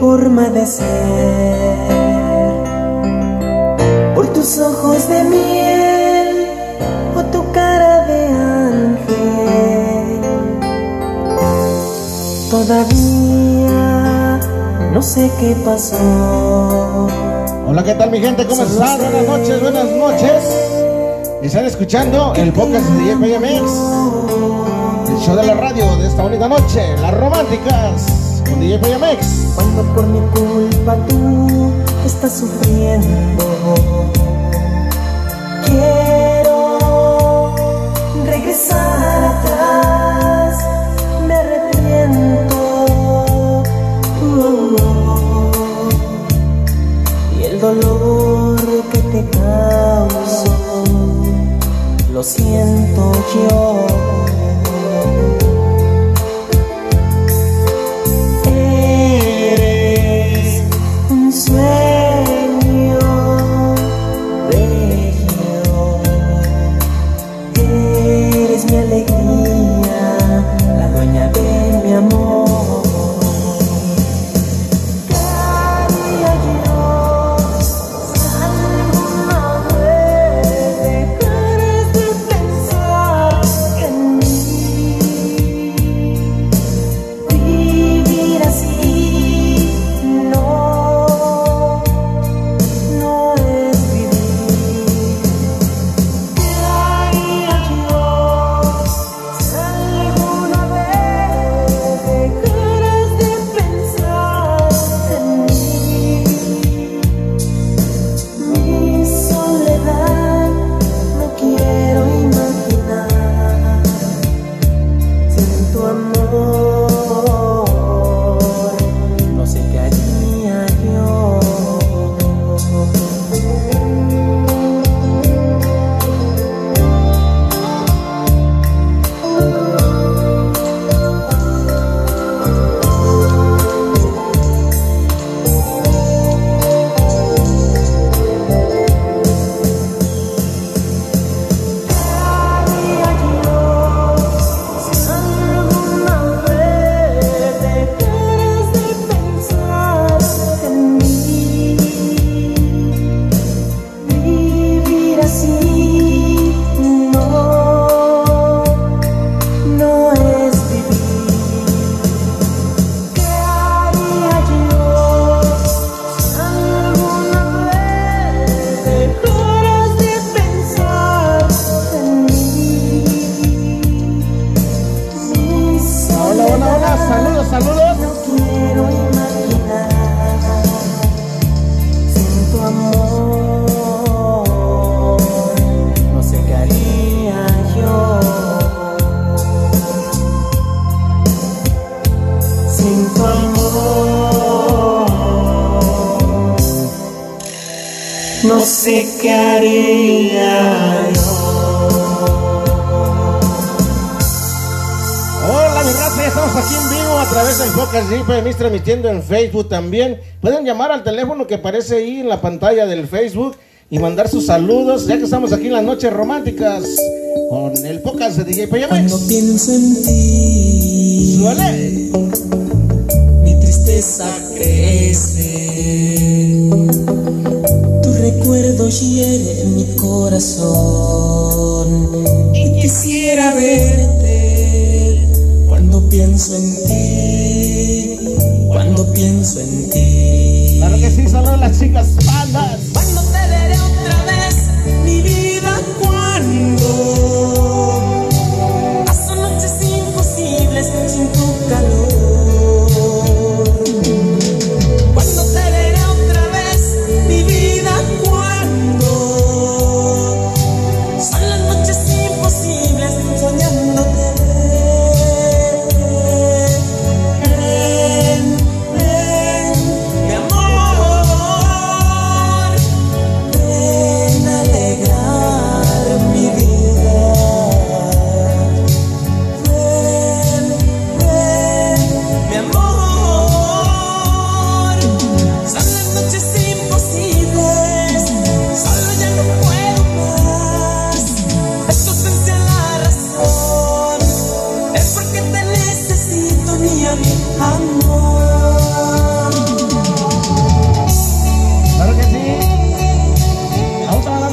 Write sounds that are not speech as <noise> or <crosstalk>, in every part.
forma de ser, por tus ojos de miel o tu cara de ángel. Todavía no sé qué pasó. Hola, ¿qué tal mi gente? ¿Cómo están? Buenas noches, buenas noches. Están escuchando el podcast de DJ PMX, el show de la radio de esta bonita noche, Las Románticas, Cuando por mi culpa tú estás sufriendo, quiero regresar atrás, me arrepiento. Uh, y el dolor que te causo, lo siento yo. Podcast de PMX transmitiendo en Facebook también. Pueden llamar al teléfono que aparece ahí en la pantalla del Facebook y mandar sus saludos, ya que estamos aquí en las noches románticas con el podcast de DJ Cuando PMX. pienso en ti, ¡Suele! mi tristeza crece. Tu recuerdo hiere mi corazón y quisiera verte cuando pienso en ti, pienso en ti. Claro que sí, saludos las chicas bandas.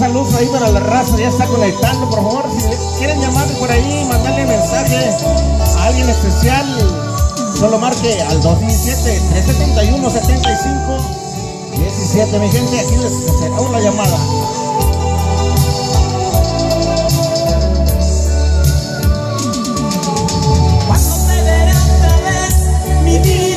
saludos ahí para la raza, ya está conectando, por favor, si quieren llamarme por ahí, mandarle mensaje a alguien especial, solo marque al 217-371-75-17, mi gente, aquí les hago la llamada. Mi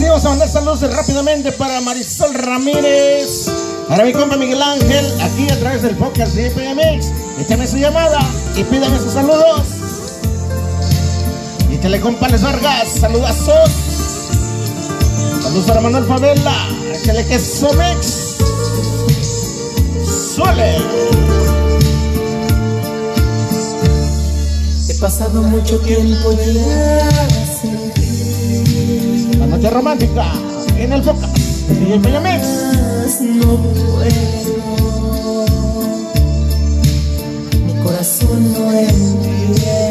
vamos a mandar saludos rápidamente para Marisol Ramírez, para mi compa Miguel Ángel, aquí a través del podcast de IPMX. Échame su llamada y pídame sus saludos. Y le compa Les Vargas, saludazos. Saludos para Manuel Favela, échale que Somex. Suele. He pasado mucho tiempo ya noche romántica en el de IPMX. Más no puedo. Mi corazón no entiende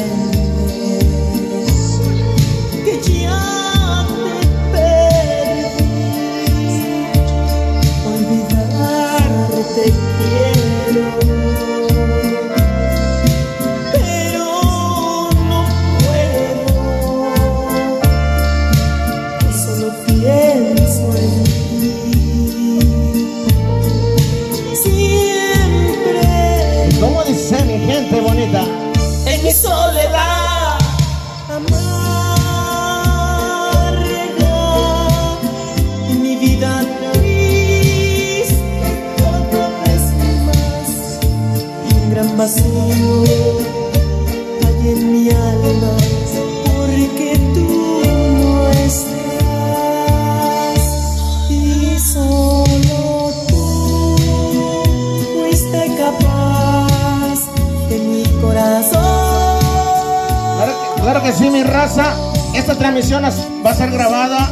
vacío hay en mi alma porque tú no estás y solo tú fuiste capaz de mi corazón Claro que, sí, mi raza. Esta transmisión va a ser grabada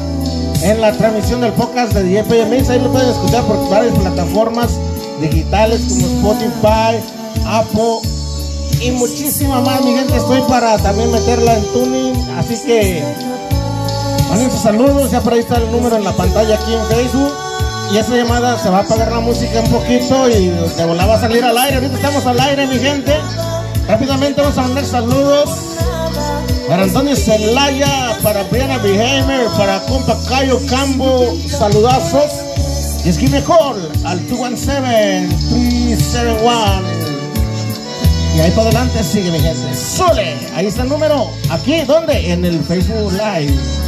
en la transmisión del podcast de DJPMX. Ahí lo pueden escuchar por varias plataformas digitales como Spotify, Apple y muchísima más. Mi gente, estoy para también meterla en tuning. Así que manden saludos. Ya por ahí está el número en la pantalla aquí en Facebook. Y esa llamada se va a apagar la música un poquito y de volada va a salir al aire. Ahorita estamos al aire, mi gente. Rápidamente vamos a mandar saludos. Para Antonio Celaya, para Brianna Behamer, para compa Cayo Cambo, saludazos. Y escribe call al 217-371. Y ahí para adelante sigue mi gente. Sole, ahí está el número. Aquí, ¿dónde? En el Facebook Live.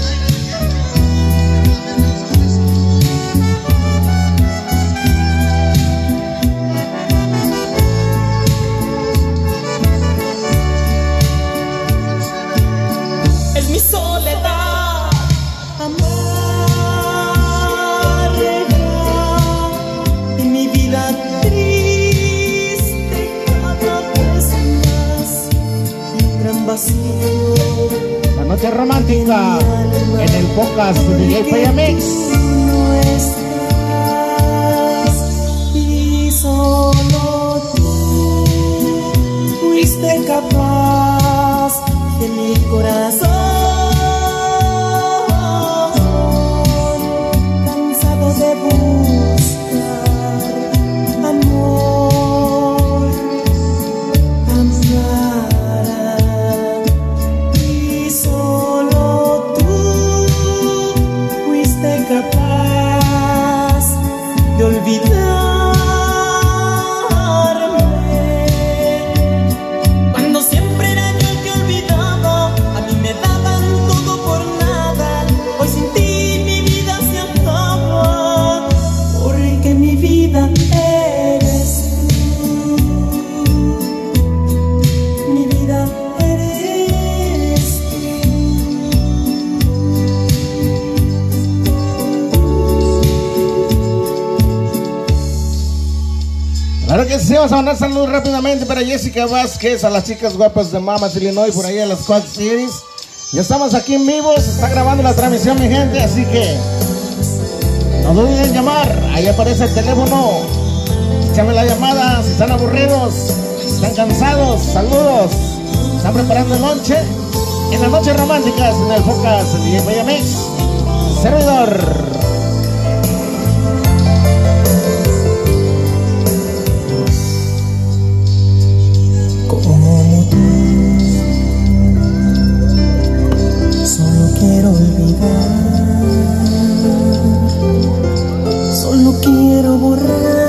Noche romántica en el podcast de DJ estás y solo tú fuiste capaz de mi corazón vamos a mandar saludos rápidamente para Jessica Vázquez, a las chicas guapas de Mamas Illinois, por ahí a las Quad Cities. Ya estamos aquí en vivo, se está grabando la transmisión, mi gente, así que no duden en llamar. Ahí aparece el teléfono. Échame la llamada si están aburridos, si están cansados. Saludos. Están preparando el noche en las noches románticas en el Focas DJ Mix. Servidor. Solo quiero borrar.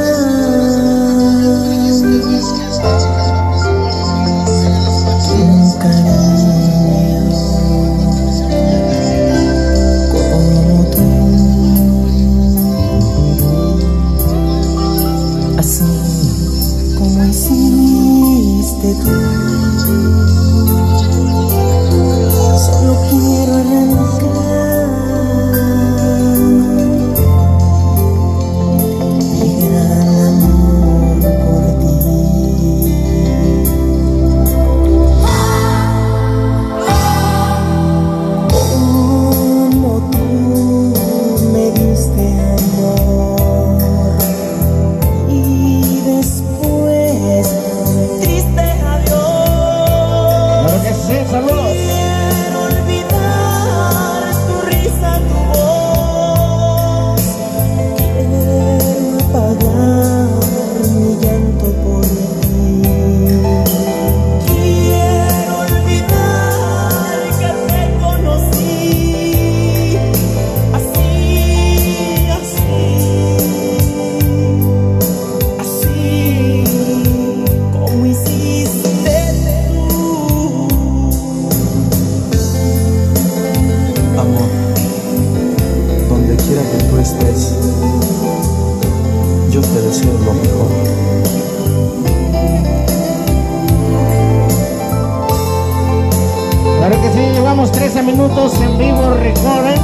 Claro que sí, llevamos 13 minutos en vivo, recorren.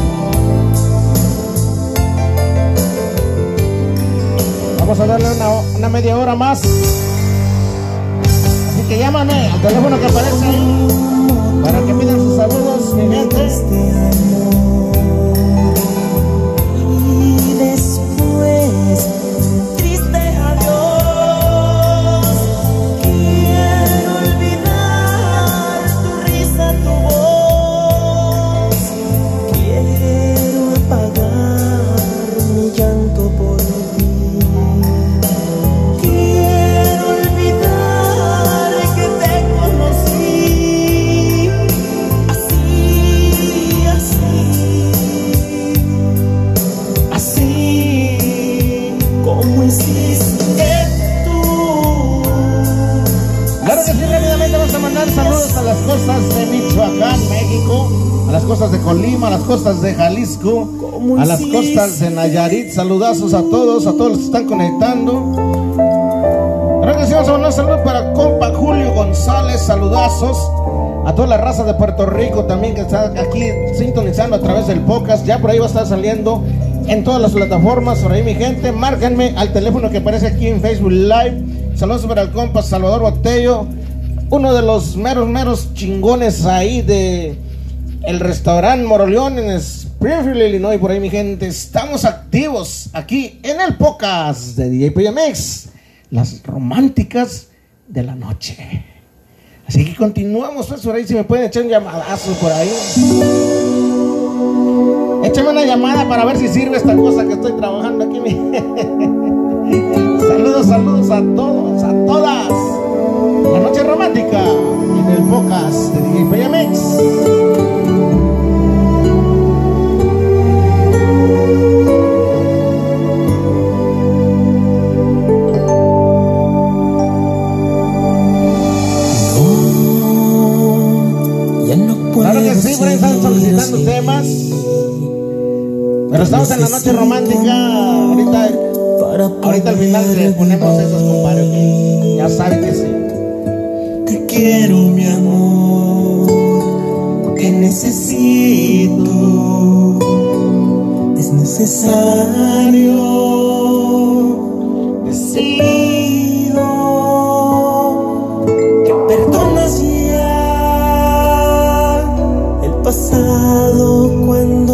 Vamos a darle una, media hora más. Así que llámame al teléfono que aparece para que pidan sus saludos, mi gente. Costas de Jalisco, a las costas de Nayarit. Saludazos a todos, a todos los que están conectando. Mandar saludos para compa Julio González, saludazos. A toda la raza de Puerto Rico también que está aquí sintonizando a través del podcast. Ya por ahí va a estar saliendo en todas las plataformas. Por ahí mi gente, márquenme al teléfono que aparece aquí en Facebook Live. Saludos para el compa Salvador Botello, uno de los meros, meros chingones ahí de el restaurante Moroleón en Springfield, Illinois. Por ahí mi gente, estamos activos aquí en el podcast de DJ PMX, las románticas de la noche. Así que continuamos, pues por ahí si me pueden echar un llamadazo por ahí. Échame una llamada para ver si sirve esta cosa que estoy trabajando aquí. <laughs> saludos, saludos a todos, a todas. La noche romántica en el podcast de DJ por ahí están solicitando temas. Pero estamos en la noche romántica. Ahorita, ahorita al final le ponemos esos, compadre. Ya saben que sí quiero, mi amor, que necesito, es necesario, decido que perdonas ya el pasado cuando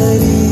I need.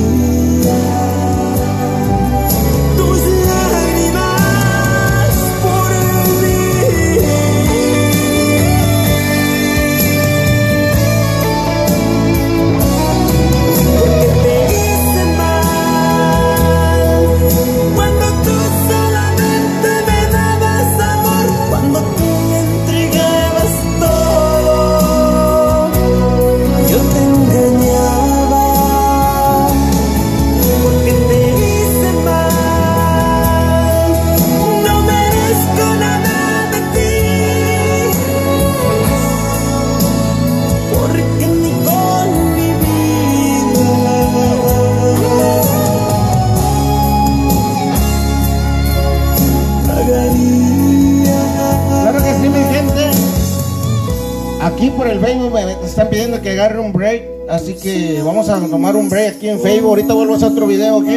Facebook me están pidiendo que agarre un break, así que vamos a tomar un break aquí en Facebook. Ahorita vuelvo a hacer otro video, ¿ok?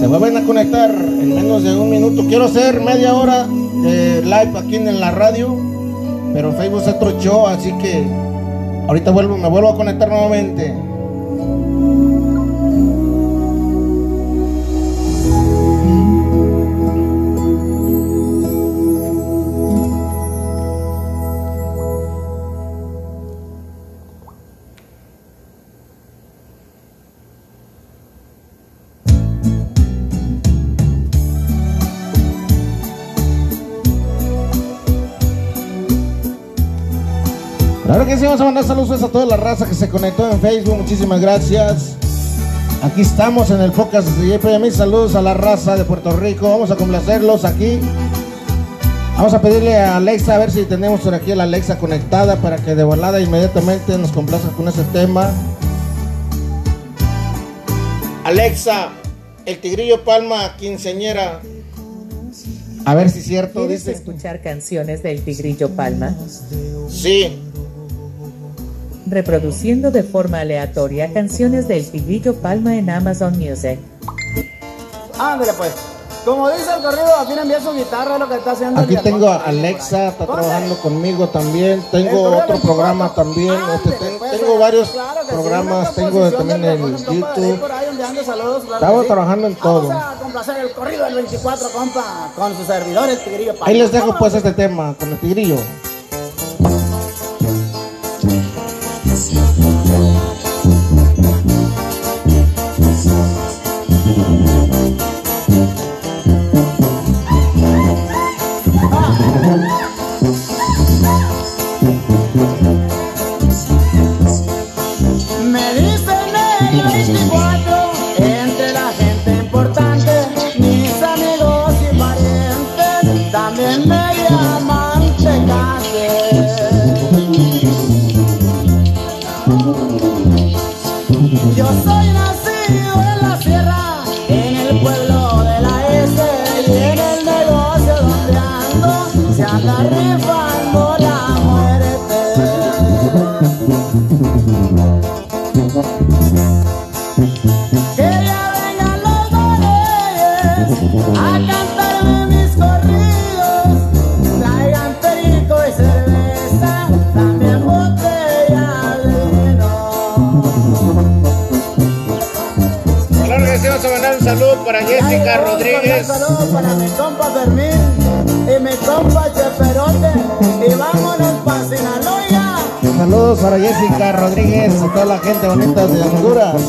Se vuelven a conectar en menos de un minuto. Quiero hacer media hora de live aquí en la radio, pero Facebook es otro show, así que ahorita vuelvo, me vuelvo a conectar nuevamente. Sí, vamos a mandar saludos a toda la raza que se conectó en Facebook. Muchísimas gracias. Aquí estamos en el podcast de JPM. Saludos a la raza de Puerto Rico. Vamos a complacerlos aquí. Vamos a pedirle a Alexa a ver si tenemos por aquí a la Alexa conectada para que de volada inmediatamente nos complazca con ese tema. Alexa, el tigrillo Palma, quinceñera. A ver si es cierto, ¿Quieres dice. escuchar canciones del Tigrillo Palma? Sí. Reproduciendo de forma aleatoria canciones del Tigrillo Palma en Amazon Music. Ándale pues. Como dice el corrido, aquí envía su guitarra, lo que está haciendo. Aquí tengo a. Alexa, está trabajando conmigo también. Tengo otro 24. programa también. Ándale, este, ten- pues, tengo varios claro que sí, programas. Tengo también en YouTube. por ahí enviando saludos, claro Estamos que sí. trabajando en todo. Vamos a complacer el corrido del 24, compa, con su servidor, el Tigrillo Palma. Ahí les dejo pues este tema con el tigrillo. Saludo para Jessica Un Rodríguez. saludo para mi compa Fermín y mi compa Cheperote. Y vámonos pa' Sinaloa. Saludos para Jessica Rodríguez, a toda la gente bonita de Honduras.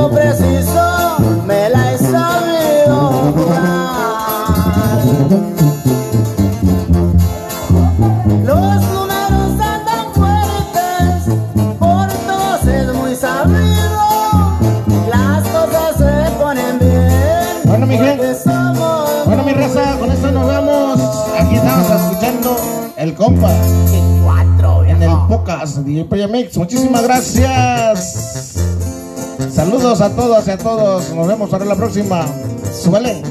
Momento preciso me la he sabido jugar. Los números andan fuertes, por todos es muy sabido. Las cosas se ponen bien. Bueno, mi gente. Bueno, mi raza, con esto nos vamos. Aquí estamos escuchando el compa en el de DJ Mix. Muchísimas gracias. Saludos a todos y a todos. Nos vemos para la próxima. Suelen.